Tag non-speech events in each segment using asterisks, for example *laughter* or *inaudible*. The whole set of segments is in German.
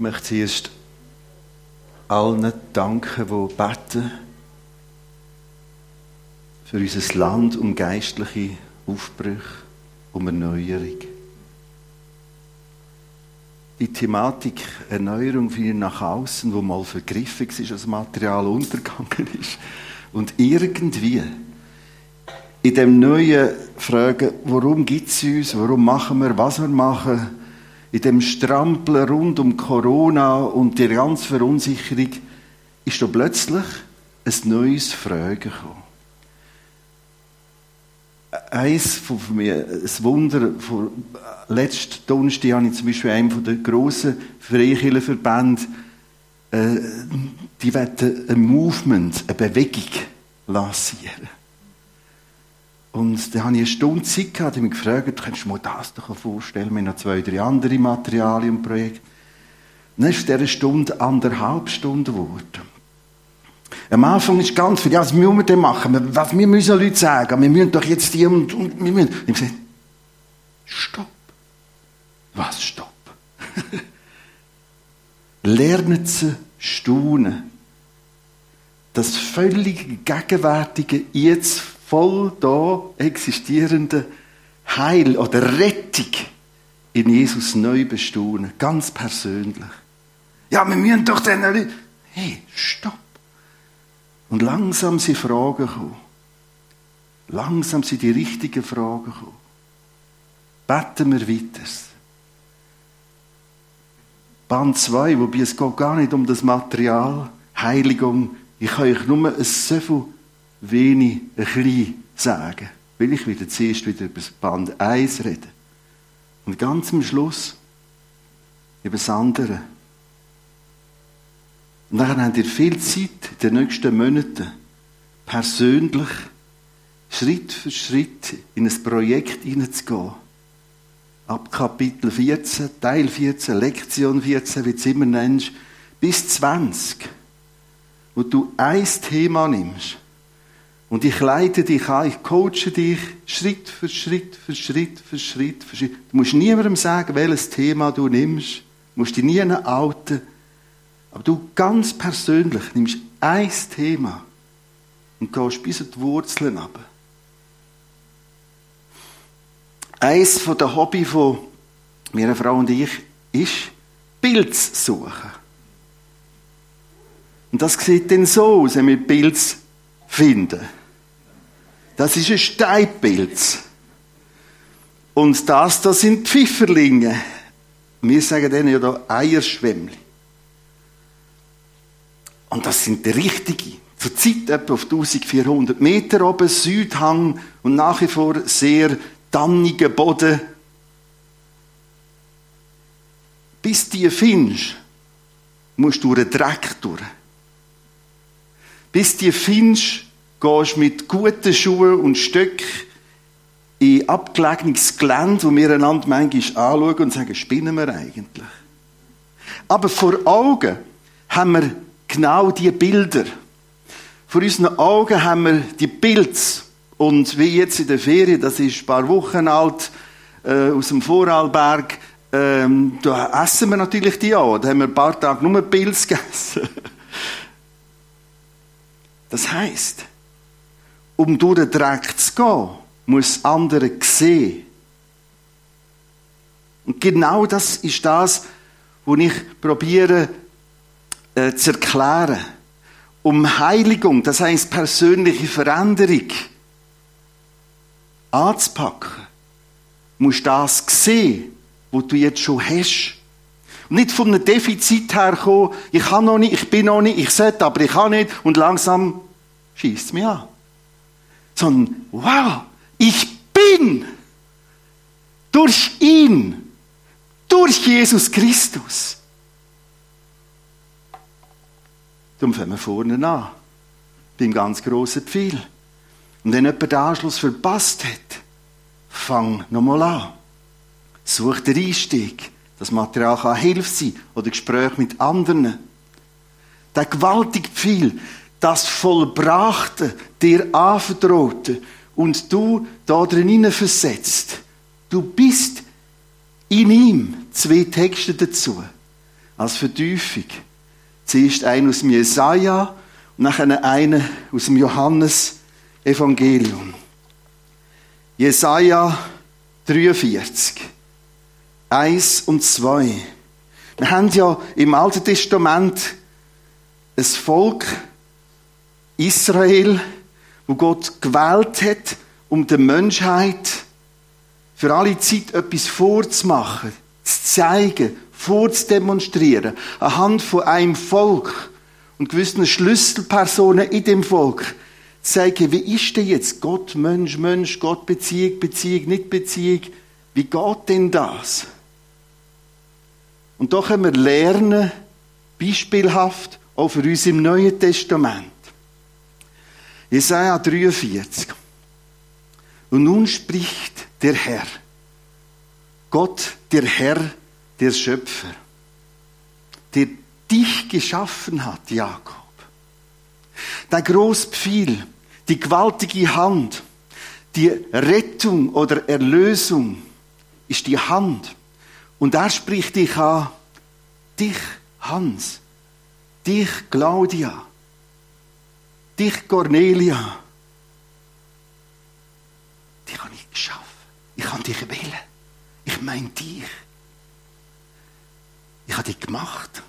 Ich möchte zuerst allen danken, die beten für unser Land um geistliche Aufbrüche, um Erneuerung. Die Thematik Erneuerung für nach außen, wo mal vergriffen ist, als Material untergegangen ist. Und irgendwie in dem neuen Fragen, warum gibt es uns, warum machen wir, was wir machen, in dem Strampeln rund um Corona und die ganze Verunsicherung, ist da plötzlich ein neues Fragen gekommen. Eins von mir, ein Wunder, von letzten Donnerstag habe ich zum Beispiel einem der grossen Freikirchenverbände, äh, die wollen ein Movement, eine Bewegung lancieren. Und da habe ich eine Stunde Zeit gehabt, ich mich gefragt, kannst du mir das doch vorstellen? Wir haben noch zwei, drei andere Materialien und Projekte. Und dann ist dieser Stunde anderthalb Stunden geworden. Am Anfang ist ganz viel, ja, was müssen wir denn machen? Was wir müssen Leute sagen? Wir müssen doch jetzt die und, und wir müssen. Und ich gesagt, stopp. Was stopp? *laughs* Lernen Sie staunen. Das völlig Gegenwärtige jetzt voll da existierende Heil oder Rettung in Jesus neu bestaunen. Ganz persönlich. Ja, wir müssen doch den Leuten... Hey, stopp. Und langsam sind Fragen gekommen. Langsam sind die richtigen Fragen gekommen. Beten wir weiter. Band 2, wobei es geht gar nicht um das Material, Heiligung. Ich kann euch nur so viel wenig, ein klein sagen. Will ich wieder zuerst wieder über das Band 1 reden. Und ganz am Schluss über das andere. Und dann habt ihr viel Zeit in den nächsten Monaten persönlich Schritt für Schritt in ein Projekt hineinzugehen. Ab Kapitel 14, Teil 14, Lektion 14, wie du es immer nennst, bis 20, wo du ein Thema nimmst und ich leite dich an, ich coache dich Schritt für Schritt für Schritt für Schritt für Schritt. Du musst niemandem sagen, welches Thema du nimmst. Du musst dich nie outen. Aber du ganz persönlich nimmst ein Thema und gehst bis an die Wurzeln ab. Eins den Hobby von meiner Frau und ich ist Pilz suchen. Und das sieht dann so aus, wenn wir Pilz finden. Das ist ein Steinpilz. Und das, das sind Pfifferlinge. Wir sagen denen ja da Eierschwämmli. Und das sind die richtigen. Zur Zeit etwa auf 1400 Meter oben, Südhang und nach wie vor sehr tanniger Boden. Bis die findest, musst du durch den Dreck durch. Bis die findest, gehst mit guten Schuhen und Stöcken in abgelegenes Gelände, wo wir einander manchmal anschauen und sagen, spinnen wir eigentlich? Aber vor Augen haben wir genau diese Bilder. Vor unseren Augen haben wir die Pilze. Und wie jetzt in der Ferien, das ist ein paar Wochen alt, äh, aus dem Vorarlberg, ähm, da essen wir natürlich die auch. Da haben wir ein paar Tage nur Pilze *laughs* gegessen. Das heisst, um durch den Dreck zu gehen, muss andere sehen. Und genau das ist das, was ich probiere äh, zu erklären. Um Heiligung, das heißt persönliche Veränderung, anzupacken, musst das sehen, was du jetzt schon hast. Und nicht von einem Defizit herkommen, ich kann noch nicht, ich bin noch nicht, ich sollte, aber ich kann nicht, und langsam schießt es mich an sondern wow, ich bin durch ihn, durch Jesus Christus. Darum fangen wir vorne an, beim ganz grossen Pfeil. Und wenn jemand den Anschluss verpasst hat, fang nochmal an. Such den Einstieg. Das Material kann Hilfe sein oder Gespräch mit anderen. Der gewaltige Pfeil, das Vollbrachte dir anvertraute und du da drin versetzt. Du bist in ihm. Zwei Texte dazu. als Vertiefung. Zuerst einen aus dem Jesaja und nachher einen aus dem Johannes Evangelium. Jesaja 43, 1 und 2. Wir haben ja im Alten Testament ein Volk, Israel, wo Gott gewählt hat, um der Menschheit für alle Zeit etwas vorzumachen, zu zeigen, vorzudemonstrieren, anhand von einem Volk und gewissen Schlüsselpersonen in dem Volk, zeigen, wie ist denn jetzt Gott, Mensch, Mensch, Gott, Beziehung, Beziehung, nicht Beziehung, wie geht denn das? Und da können wir lernen, beispielhaft, auch für uns im Neuen Testament. Jesaja 43. Und nun spricht der Herr. Gott, der Herr, der Schöpfer, der dich geschaffen hat, Jakob. Der Großpfeil, die gewaltige Hand, die Rettung oder Erlösung ist die Hand. Und er spricht dich an, dich, Hans, dich, Claudia, dich, Cornelia. Dich habe ich geschaffen. Ich habe dich wählen. Ich meine dich. Ich habe dich gemacht.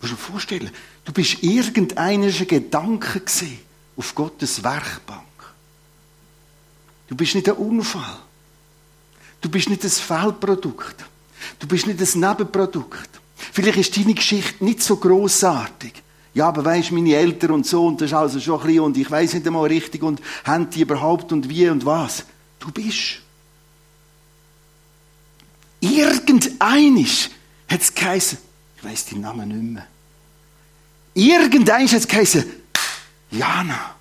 Du musst dir vorstellen, du bist irgendeiner Gedanke auf Gottes Werkbank. Du bist nicht ein Unfall. Du bist nicht ein Fehlprodukt. Du bist nicht ein Nebenprodukt. Vielleicht ist deine Geschichte nicht so großartig. Ja, aber weisst, meine Eltern und so, und das ist also schon ein bisschen, und ich weiß nicht einmal richtig, und haben die überhaupt und wie und was. Du bist. Irgendeinisch hat es geheißen, ich weiß den Namen nicht mehr. Irgendeinisch hat es geheißen, Jana.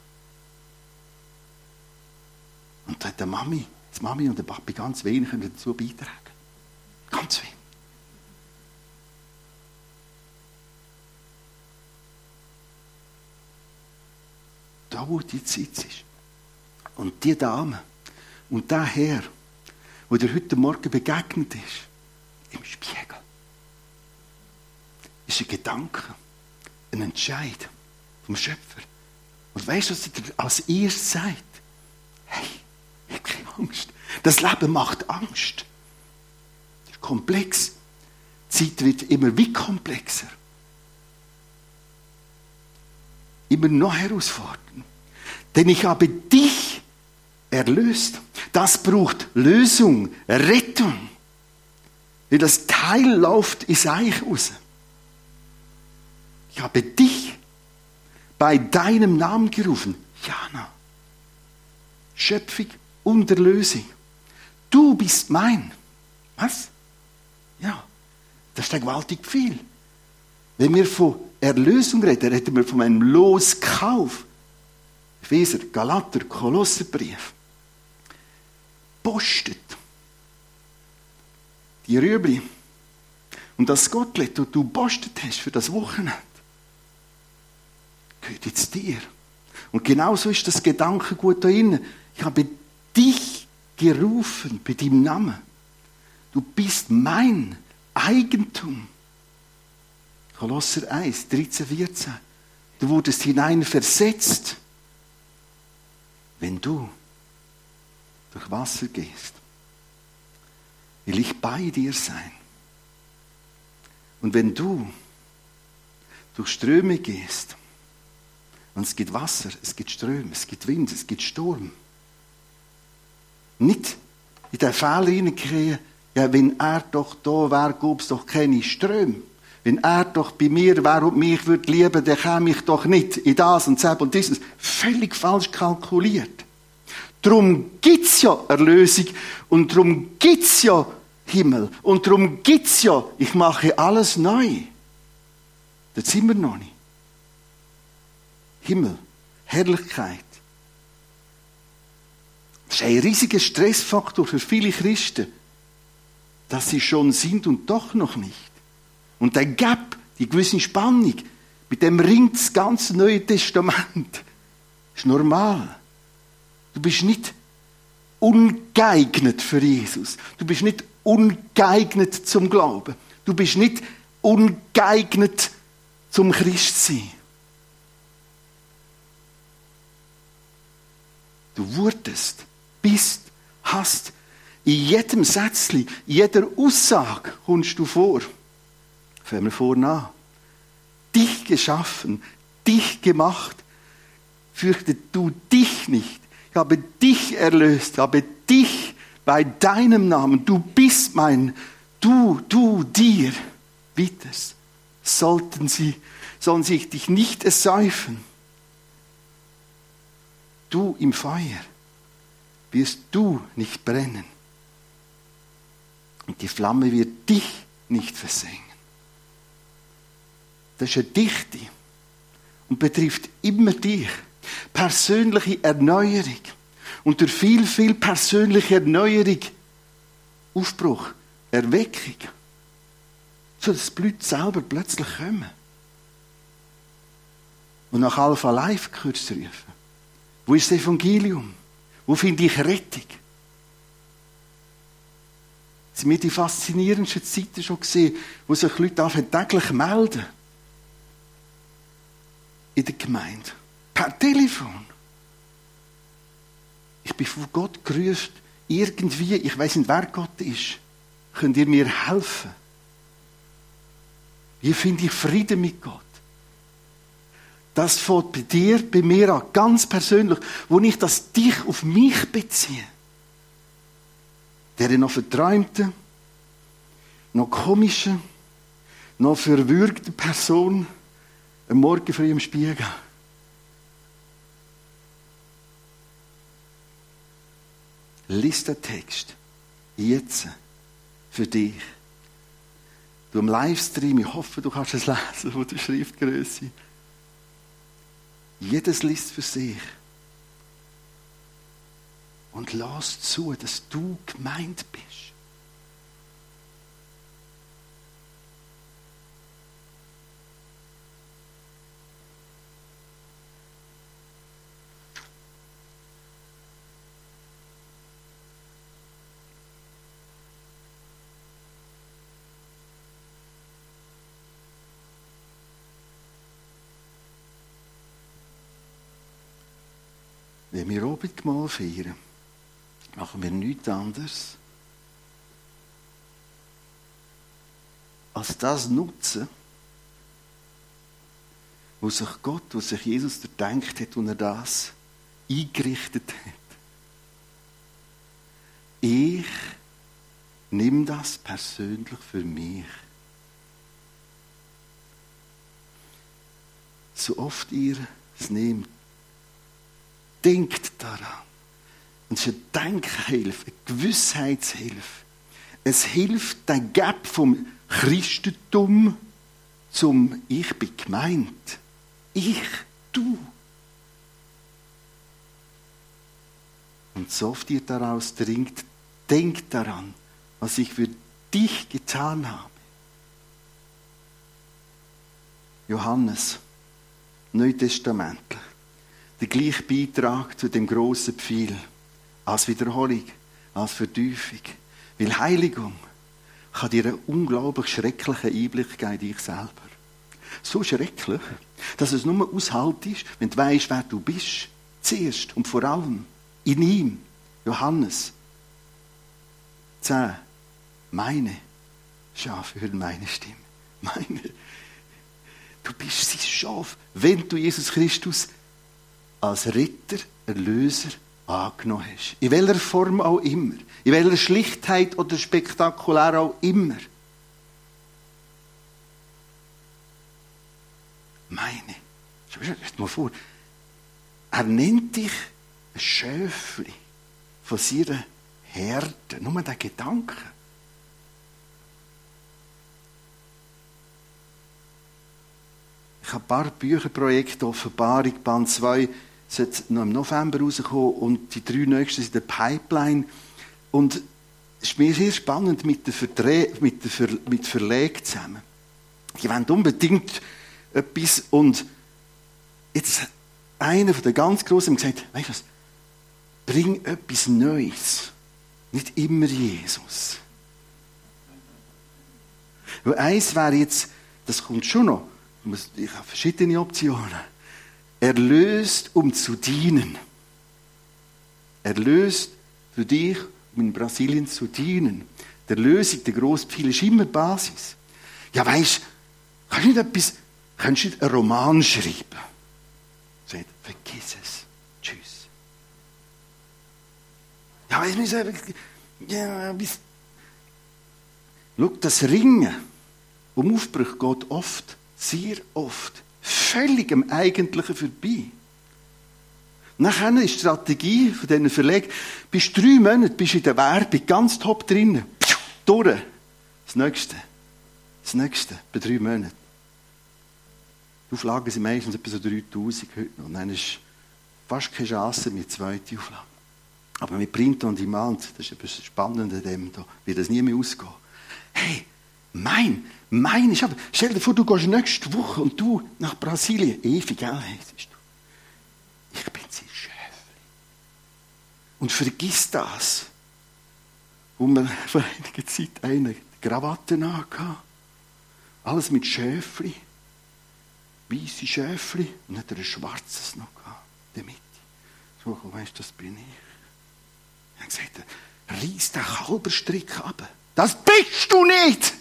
Und da hat der Mami, die Mami und der Papi ganz wenig dazu beitragen. Ganz wenig. Da, wo die Zeit ist. Und die Dame und der Herr, wo dir heute Morgen begegnet ist, im Spiegel, ist ein Gedanke, ein Entscheid vom Schöpfer. Und weißt du, was er als erstes sagt? Hey, ich habe keine Angst. Das Leben macht Angst. Das ist komplex. Die Zeit wird immer wie komplexer. Immer noch herausfordernd. Denn ich habe dich erlöst. Das braucht Lösung, Rettung. Wie das Teil läuft ins Eich raus. Ich habe dich bei deinem Namen gerufen. Jana. Schöpfung und Erlösung. Du bist mein. Was? Ja, das ist gewaltig viel. Wenn wir von Erlösung reden, reden wir von einem Loskauf. Epheser, Galater, Kolosserbrief. Postet. Die Rüebli. Und das Gottlet, das du postet hast für das Wochenende, gehört jetzt dir. Und genauso ist das Gedankengut da innen. Ich habe dich gerufen bei deinem Namen. Du bist mein Eigentum. Kolosser 1, 13, 14. Du wurdest hinein versetzt, wenn du durch Wasser gehst. Will ich bei dir sein. Und wenn du durch Ströme gehst, und es gibt Wasser, es gibt Ströme, es gibt Wind, es gibt Sturm, nicht in den Fehler hineinkriegen, ja, wenn er doch da wäre, gäbe es doch keine Ströme. Wenn er doch bei mir wäre und mich würde lieben, dann käme ich doch nicht in das und das und dieses. Völlig falsch kalkuliert. Darum gibt's ja Erlösung und darum gibt's ja Himmel und darum gibt's ja, ich mache alles neu. Das sind wir noch nicht. Himmel, Herrlichkeit, das ist ein riesiger Stressfaktor für viele Christen, dass sie schon sind und doch noch nicht. Und der Gap, die gewisse Spannung, mit dem ringt das ganze Neue Testament. ist normal. Du bist nicht ungeeignet für Jesus. Du bist nicht ungeeignet zum Glauben. Du bist nicht ungeeignet zum Christ sein. Du wurdest, bist, hast. In jedem Sätzchen, in jeder Aussage kommst du vor. Fangen wir vorne. Dich geschaffen, dich gemacht. Fürchte du dich nicht. Ich habe dich erlöst, habe dich bei deinem Namen. Du bist mein, du, du, dir. Witters, sollten sie, sollen sich dich nicht ersäufen. Du im Feuer wirst du nicht brennen. Und die Flamme wird dich nicht versengen. Das ist eine Dichte und betrifft immer dich. Persönliche Erneuerung. Und durch viel, viel persönliche Erneuerung, Aufbruch, Erweckung, so dass die Leute selber plötzlich kommen. Und nach Alpha Life kurz rufen. Wo ist das Evangelium? Wo finde ich Rettung? sind mir die faszinierendsten Zeiten schon gesehen, wo sich Leute täglich melden. In der Gemeinde. Per Telefon. Ich bin von Gott gerührt, irgendwie, ich weiß nicht, wer Gott ist. Könnt ihr mir helfen? Wie finde ich Frieden mit Gott? Das fängt bei dir, bei mir an, ganz persönlich, wo ich das dich auf mich beziehe. Der noch verträumte, noch komische, noch verwürgte Person am Morgen früh im Spiegel. Lies den Text. Jetzt. Für dich. Du im Livestream, ich hoffe, du kannst es lesen von der Schriftgröße. Jedes liest für sich. Und lass zu, dass du gemeint bist. Wenn wir Abendmahl feiern, machen wir nichts anderes, als das nutzen, wo sich Gott, wo sich Jesus gedacht hat, und er das eingerichtet hat. Ich nehme das persönlich für mich. So oft ihr es nehmt, Denkt daran. Und es ist eine Denkhilfe, eine Gewissheitshilfe. Es hilft der Gap vom Christentum zum Ich bin gemeint. Ich, du. Und so oft ihr daraus dringt, denkt daran, was ich für dich getan habe. Johannes, Neutestamentlich der gleiche Beitrag zu dem grossen Pfeil. Als Wiederholung, als Vertiefung. Weil Heiligung kann dir einen unglaublich schrecklichen Einblick geben in dich selber. So schrecklich, dass es nur aushaltest, wenn du weißt, wer du bist. Zuerst und vor allem in ihm, Johannes 10. Meine Schafe hören meine Stimme. Meine. Du bist sein Schaf, wenn du Jesus Christus als Ritter, Erlöser angenommen hast. In welcher Form auch immer. In welcher Schlichtheit oder spektakulär auch immer. Meine. Stell mal vor. Er nennt dich ein Schöfli von seiner Herde. Nur der Gedanke. Ich habe ein paar Bücherprojekte, Offenbarung, Band 2, sollte noch im November rauskommen und die drei nächsten sind in der Pipeline. Und es ist mir sehr spannend mit der, Verdreh mit der Ver mit Verleg zusammen. Die wollen unbedingt etwas und jetzt einer von den ganz Großen hat gesagt, weißt du was, bring etwas Neues. Nicht immer Jesus. Weil eins wäre jetzt, das kommt schon noch, ich habe verschiedene Optionen. Erlöst, um zu dienen. Erlöst für dich, um in Brasilien zu dienen. Der Lösung, der grosse Pfeil ist immer Basis. Ja, weisst, kannst du nicht etwas, kannst du nicht einen Roman schreiben? Sagt, vergiss es. Tschüss. Ja, weißt du, ja, bis, Schau, das Ringen um Aufbruch geht oft, sehr oft, völlig am Eigentlichen vorbei. Nachher ist die Strategie von diesen Verlegen, bis drei Monate bist du in der Werbung ganz top drin. Durch. Das Nächste. Das Nächste, bei drei Monaten. Die Auflagen sind meistens etwa so 3000 heute noch. Und dann ist fast keine Chance mit zweite Auflage. Aber mit Print on Demand, das ist etwas Spannendes an dem, da wird das nie mehr ausgehen. Hey, mein, mein ist aber, stell dir vor, du gehst nächste Woche und du nach Brasilien. Ewig, gell, heisst du. Ich bin sein Schäfli. Und vergiss das. Wo man *laughs* vor einiger Zeit eine Krawatte anhatte. Alles mit Schäfli. Weiße Schäfli. Und hat er ein schwarzes noch gehabt. Mitte. So, weißt du, das bin ich. Er hat gesagt, reiß den Kalberstrick ab. Das bist du nicht.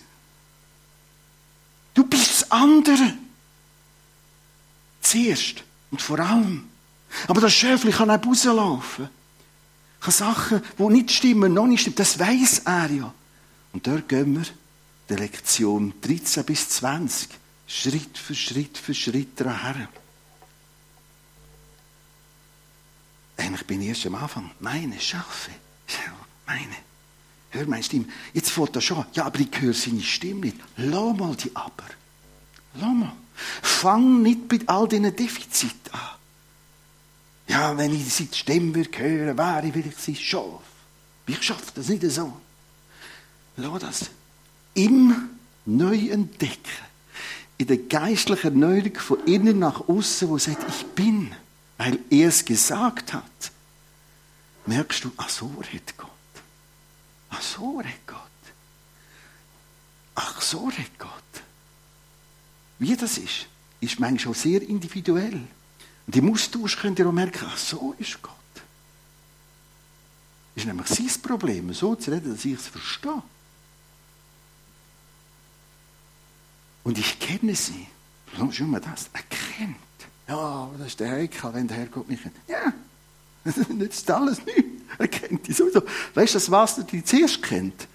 Du bist das andere. Zuerst und vor allem. Aber das Schäfli kann auch rauslaufen. Kann Sachen, die nicht stimmen, noch nicht stimmen. Das weiß er ja. Und dort gehen wir der Lektion 13 bis 20 Schritt für Schritt für Schritt daher. Eigentlich bin ich erst am Anfang. Meine Schafe. Meine. Hör meine Stimme. Jetzt fährt er schon. Ja, aber ich höre seine Stimme nicht. Lass mal die Aber. Lass mal. Fang nicht mit all diesen Defiziten an. Ja, wenn ich seine Stimme hören, wäre ich vielleicht sein Schaf. Ich schaffe das nicht so. Lass das im neu entdecken. In der geistlichen Erneuerung von innen nach außen, wo sagt, ich bin, weil er es gesagt hat, merkst du, ach so redet Gott. Ach so redet Gott. Ach so redet Gott. Wie das ist, ist manchmal schon sehr individuell. Und im Austausch könnt ihr auch merken, ach so ist Gott. Ist nämlich sein Problem, so zu reden, dass ich es verstehe. Und ich kenne sie. Schau mal das, er kennt. Ja, das ist der Heikel, wenn der Herrgott mich kennt. Ja, das *laughs* nützt alles nichts. Er kennt die sowieso. Weißt du, das was er die zuerst kennt?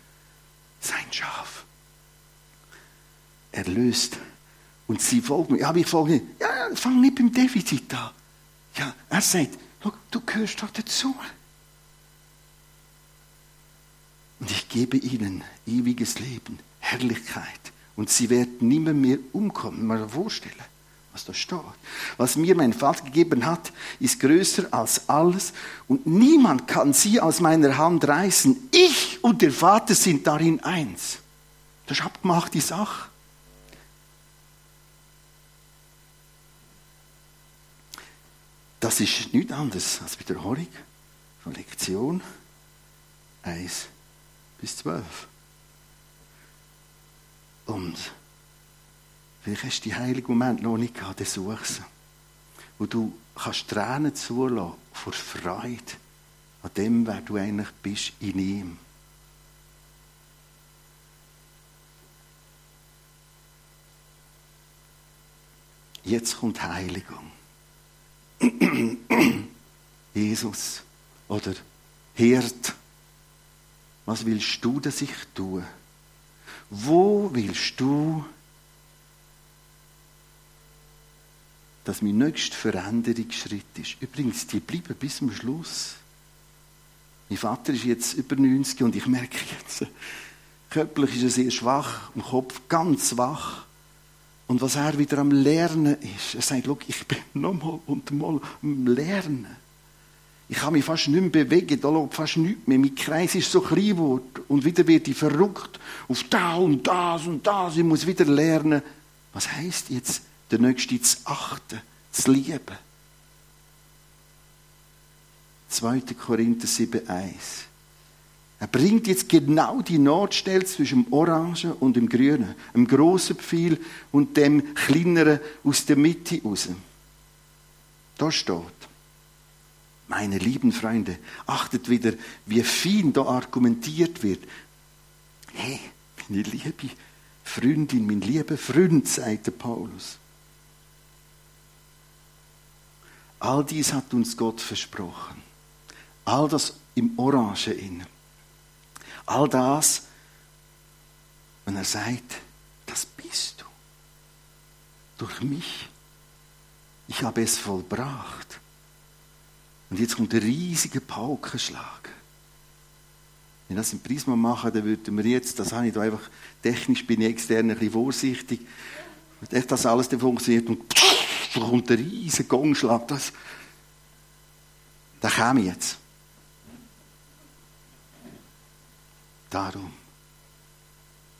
Sein Schaf. Er löst. Und sie folgen mir. Ja, aber ich folge nicht. Ja, ja, fang nicht beim Defizit an. Ja, er sagt, du gehörst doch dazu. Und ich gebe ihnen ewiges Leben, Herrlichkeit. Und sie werden niemand mehr umkommen. Mal vorstellen, was da steht. Was mir mein Vater gegeben hat, ist größer als alles. Und niemand kann sie aus meiner Hand reißen. Ich und der Vater sind darin eins. Das ist abgemacht, die Sache. Das ist nichts anderes als Wiederholung von Lektion 1 bis 12. Und vielleicht hast du die heiligen Momente noch nicht gehabt, dann such sie. Wo du kannst Tränen zulassen vor Freude an dem, wer du eigentlich bist in ihm. Jetzt kommt Heiligung. *clears throat* Jesus oder Hirt, was willst du, dass ich tue? Wo willst du, dass mein nächster Veränderungsschritt ist? Übrigens, die bleiben bis zum Schluss. Mein Vater ist jetzt über 90 und ich merke jetzt, körperlich ist er sehr schwach, im Kopf ganz wach. Und was er wieder am Lernen ist, er sagt, ich bin nochmal und mal am Lernen. Ich kann mich fast nicht mehr bewegen, da läuft fast nichts mehr. Mein Kreis ist so klein geworden. Und wieder werde ich verrückt auf da und das und das. Ich muss wieder lernen. Was heißt jetzt, der Nächste zu achten, zu lieben? 2. Korinther 7,1 Er bringt jetzt genau die Notstelle zwischen dem Orangen und dem Grünen, dem grossen Pfeil und dem kleineren aus der Mitte raus. Da steht, meine lieben Freunde, achtet wieder, wie fein da argumentiert wird. Hey, meine liebe Freundin, mein lieber Freund, sagt der Paulus. All dies hat uns Gott versprochen. All das im Orange innen. All das, wenn er sagt, das bist du. Durch mich. Ich habe es vollbracht. Und jetzt kommt der riesige Paukenschlag. Wenn das im Prisma machen, dann würden wir jetzt, das habe ich da einfach, technisch bin ich extern ein bisschen vorsichtig, wenn das alles dann funktioniert und da kommt der riesige Gongschlag, das, da käme jetzt. Darum.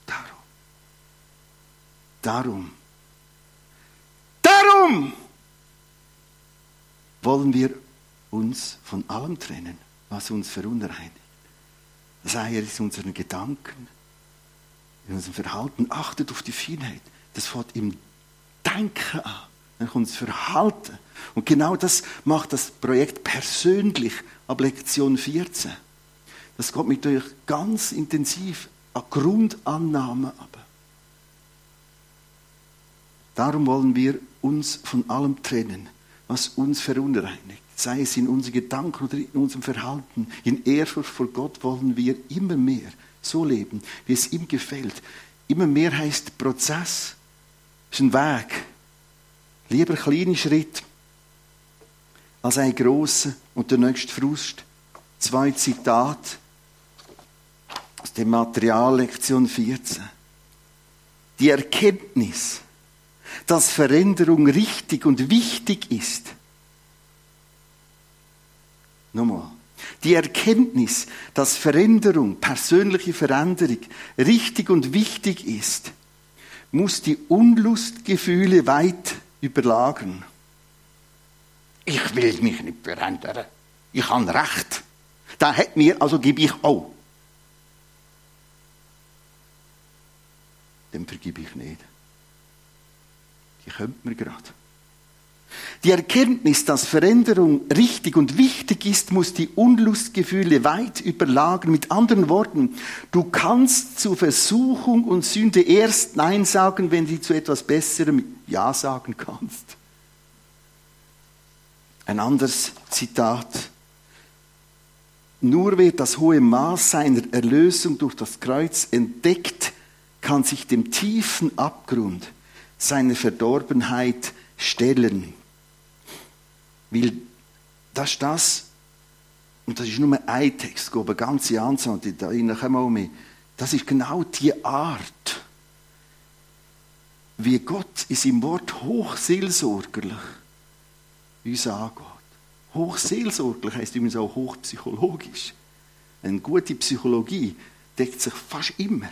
Darum. Darum. Darum wollen wir uns von allem trennen, was uns verunreinigt. Sei es unseren Gedanken, in unserem Verhalten. Achtet auf die Feinheit. Das fängt im Denken an. Dann kommt das Verhalten. Und genau das macht das Projekt persönlich ab Lektion 14. Das geht mit euch ganz intensiv an Grundannahmen ab. Darum wollen wir uns von allem trennen, was uns verunreinigt sei es in unseren Gedanken oder in unserem Verhalten, in Ehrfurcht vor Gott wollen wir immer mehr so leben, wie es ihm gefällt. Immer mehr heißt Prozess, ist ein Weg. Lieber kleine Schritt als ein grosser und der nächste Frust. Zwei Zitate aus dem Material Lektion 14. Die Erkenntnis, dass Veränderung richtig und wichtig ist, Nochmal. Die Erkenntnis, dass Veränderung, persönliche Veränderung richtig und wichtig ist, muss die Unlustgefühle weit überlagern. Ich will mich nicht verändern. Ich habe Recht. Da hat mir, also gebe ich auch. Dem vergib ich nicht. Die könnte mir gerade. Die Erkenntnis, dass Veränderung richtig und wichtig ist, muss die Unlustgefühle weit überlagern. Mit anderen Worten, du kannst zu Versuchung und Sünde erst Nein sagen, wenn du zu etwas Besserem Ja sagen kannst. Ein anderes Zitat. Nur wer das hohe Maß seiner Erlösung durch das Kreuz entdeckt, kann sich dem tiefen Abgrund seiner Verdorbenheit stellen. Weil das ist das, und das ist nur ein Text, aber eine ganze Anzahl, die da kommen auch mehr. Das ist genau die Art, wie Gott in seinem Wort hochseelsorgerlich uns angeht. Hochseelsorglich heisst übrigens auch hochpsychologisch. Eine gute Psychologie deckt sich fast immer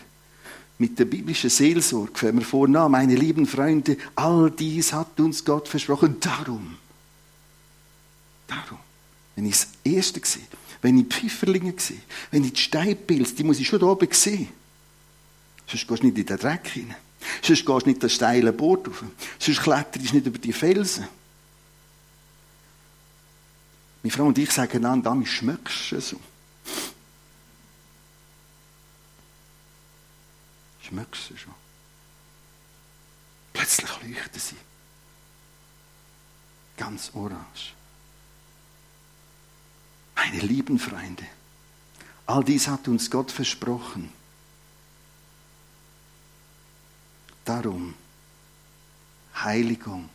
mit der biblischen Seelsorge. Wenn wir vornahm, meine lieben Freunde, all dies hat uns Gott versprochen. Darum Darum, wenn ich das Erste sehe, wenn ich die Pfifferlinge sehe, wenn ich die Steinpilze, die muss ich schon da oben sehen. Sonst gehst du nicht in den Dreck hinein. Sonst gehst du nicht den steilen Boot rauf. Sonst kletterst du nicht über die Felsen. Meine Frau und ich sagen einander, damit schmeckst du so. Schmeckst du schon. Plötzlich leuchten sie. Ganz orange. Meine lieben Freunde, all dies hat uns Gott versprochen. Darum Heiligung.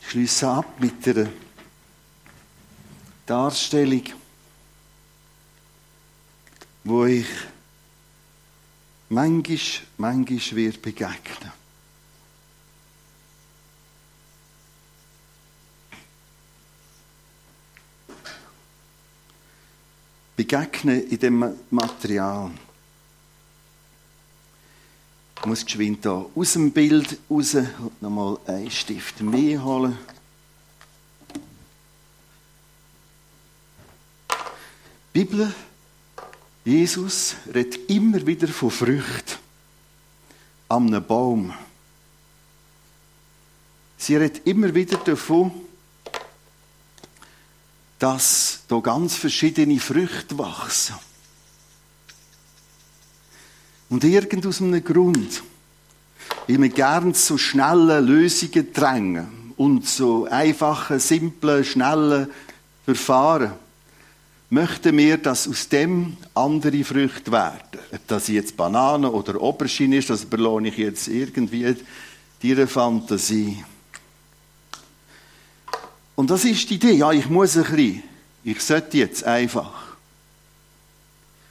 Ich schließe ab mit der Darstellung, wo ich manchmal, manchmal wird begegnen. Begegnen in dem Material. Ich muss geschwind hier aus dem Bild raus und nochmal einen Stift mehr holen. Die Bibel, Jesus redet immer wieder von Früchten an einem Baum. Sie redet immer wieder davon, dass da ganz verschiedene Früchte wachsen. Und irgend aus einem Grund, weil wir gern zu schnellen Lösungen drängen und so einfache, simple, schnelle Verfahren, möchten wir, dass aus dem andere Früchte werden. Ob das jetzt Banane oder Aubergine ist, das belohne ich jetzt irgendwie deiner Fantasie. Und das ist die Idee. Ja, ich muss ein bisschen. Ich sollte jetzt einfach.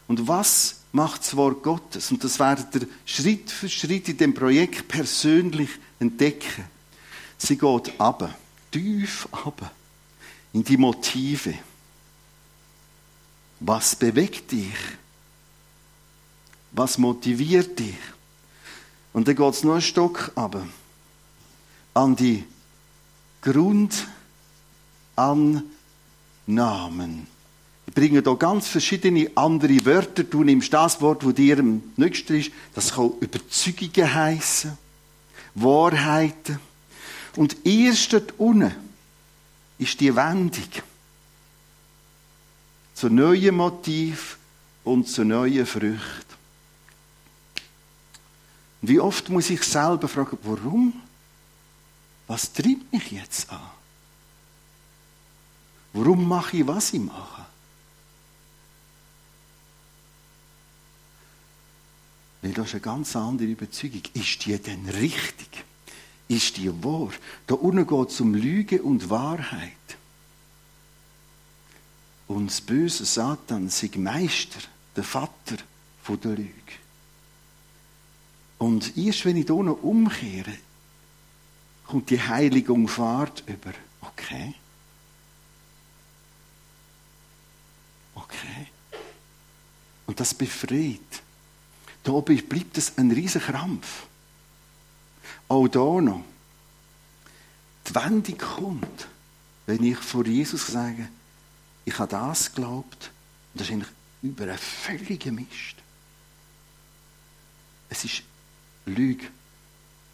Und was macht das Wort Gottes. Und das werdet ihr Schritt für Schritt in dem Projekt persönlich entdecken. Sie geht ab, tief ab, in die Motive. Was bewegt dich? Was motiviert dich? Und dann geht es noch einen Stock ab, an die Grundannahmen. Ich bringe hier ganz verschiedene andere Wörter. Du nimmst das Wort, das dir am nächsten ist. Das kann Überzeugungen heißen, Wahrheiten. Und erst dort unten ist die Wendung zu neuen Motiv und zu neuen Früchten. Wie oft muss ich selber fragen, warum? Was treibt mich jetzt an? Warum mache ich, was ich mache? Weil das ist eine ganz andere Überzeugung. Ist die denn richtig? Ist die wahr? Da unten geht es um Lüge und Wahrheit. Und das böse Satan ist Meister, der Vater der Lüge. Und erst wenn ich hier noch umkehre, kommt die Heiligung Fahrt über. Okay. Okay. Und das befreit. Da oben bleibt es ein riesiger Krampf. Auch da noch. Die Wendung kommt, wenn ich vor Jesus sage, ich habe das geglaubt, und das ist eigentlich über einen völligen Mist. Es ist Lüge.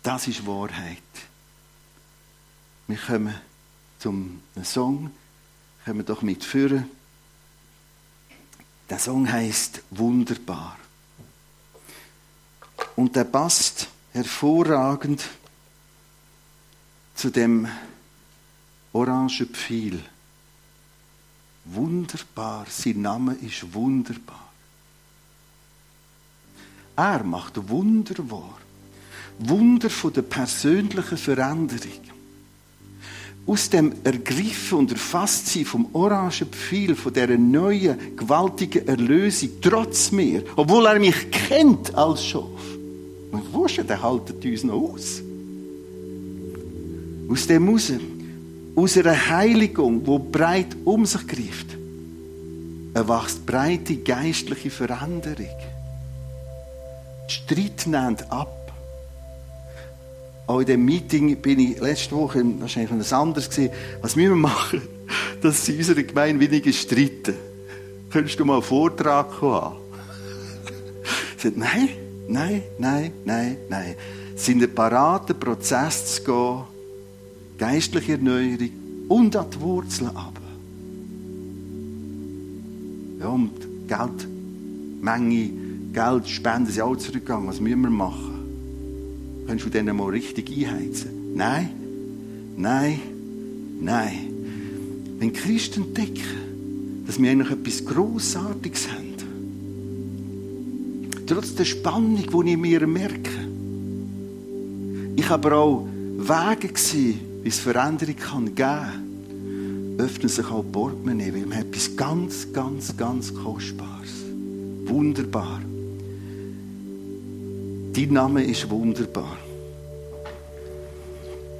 Das ist Wahrheit. Wir kommen zum Song, kommen doch mit führen. Der Song heißt Wunderbar. Und der passt hervorragend zu dem orangen Pfeil. Wunderbar, sein Name ist wunderbar. Er macht Wunder wahr. Wunder von der persönlichen Veränderung. Aus dem Ergriffen und Erfasstsein vom orangen Pfeil, von dieser neuen, gewaltigen Erlösung, trotz mir, obwohl er mich kennt als Schaf. Und wusste, der haltet uns noch aus. Aus dem raus, aus einer Heiligung, die breit um sich greift, erwachst breite geistliche Veränderung. Die Streit nimmt ab. Auch in dem Meeting bin ich letzte Woche, wahrscheinlich etwas anderes gesehen, was müssen wir machen, *laughs* dass sie in unserer Gemeinde weniger streiten. Könntest du mal einen Vortrag haben? *laughs* Ich sagte, nein, Nein, nein, nein, nein. Es sind ein parater Prozess zu gehen, geistliche Erneuerung und an die Wurzeln ab. Ja, und Geld, Menge, Geld, Spenden sind auch zurückgegangen. Was müssen wir machen? Kannst du denen mal richtig einheizen? Nein, nein, nein. Wenn Christen entdecken, dass wir eigentlich etwas Grossartiges haben, Trotz der Spannung, die ich mir merke. Ich aber auch Wege gesehen, wie es Veränderung kann geben kann. Öffnen sich auch Portemonnaie, weil man etwas ganz, ganz, ganz Kostbares. Wunderbar. Dein Name ist wunderbar.